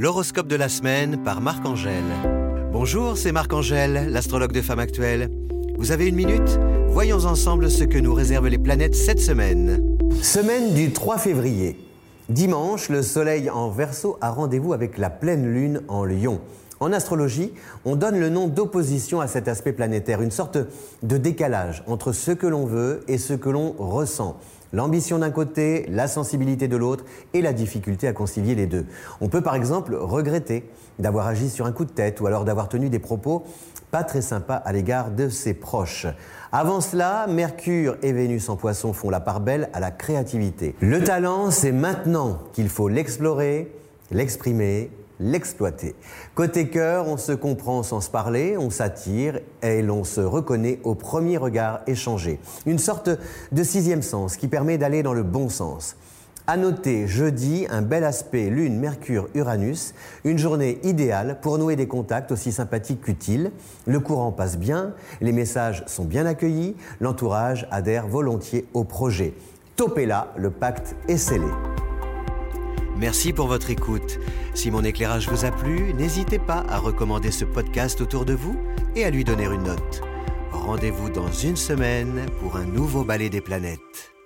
L'horoscope de la semaine par Marc-Angèle. Bonjour, c'est Marc-Angèle, l'astrologue de Femme Actuelle. Vous avez une minute? Voyons ensemble ce que nous réservent les planètes cette semaine. Semaine du 3 février. Dimanche, le Soleil en Verseau a rendez-vous avec la pleine Lune en Lion. En astrologie, on donne le nom d'opposition à cet aspect planétaire, une sorte de décalage entre ce que l'on veut et ce que l'on ressent. L'ambition d'un côté, la sensibilité de l'autre et la difficulté à concilier les deux. On peut par exemple regretter d'avoir agi sur un coup de tête ou alors d'avoir tenu des propos pas très sympas à l'égard de ses proches. Avant cela, Mercure et Vénus en poisson font la part belle à la créativité. Le talent, c'est maintenant qu'il faut l'explorer, l'exprimer l'exploiter. Côté cœur, on se comprend sans se parler, on s'attire et l'on se reconnaît au premier regard échangé. Une sorte de sixième sens qui permet d'aller dans le bon sens. À noter jeudi un bel aspect Lune, Mercure, Uranus, une journée idéale pour nouer des contacts aussi sympathiques qu'utiles. Le courant passe bien, les messages sont bien accueillis, l'entourage adhère volontiers au projet. Topez là, le pacte est scellé. Merci pour votre écoute. Si mon éclairage vous a plu, n'hésitez pas à recommander ce podcast autour de vous et à lui donner une note. Rendez-vous dans une semaine pour un nouveau ballet des planètes.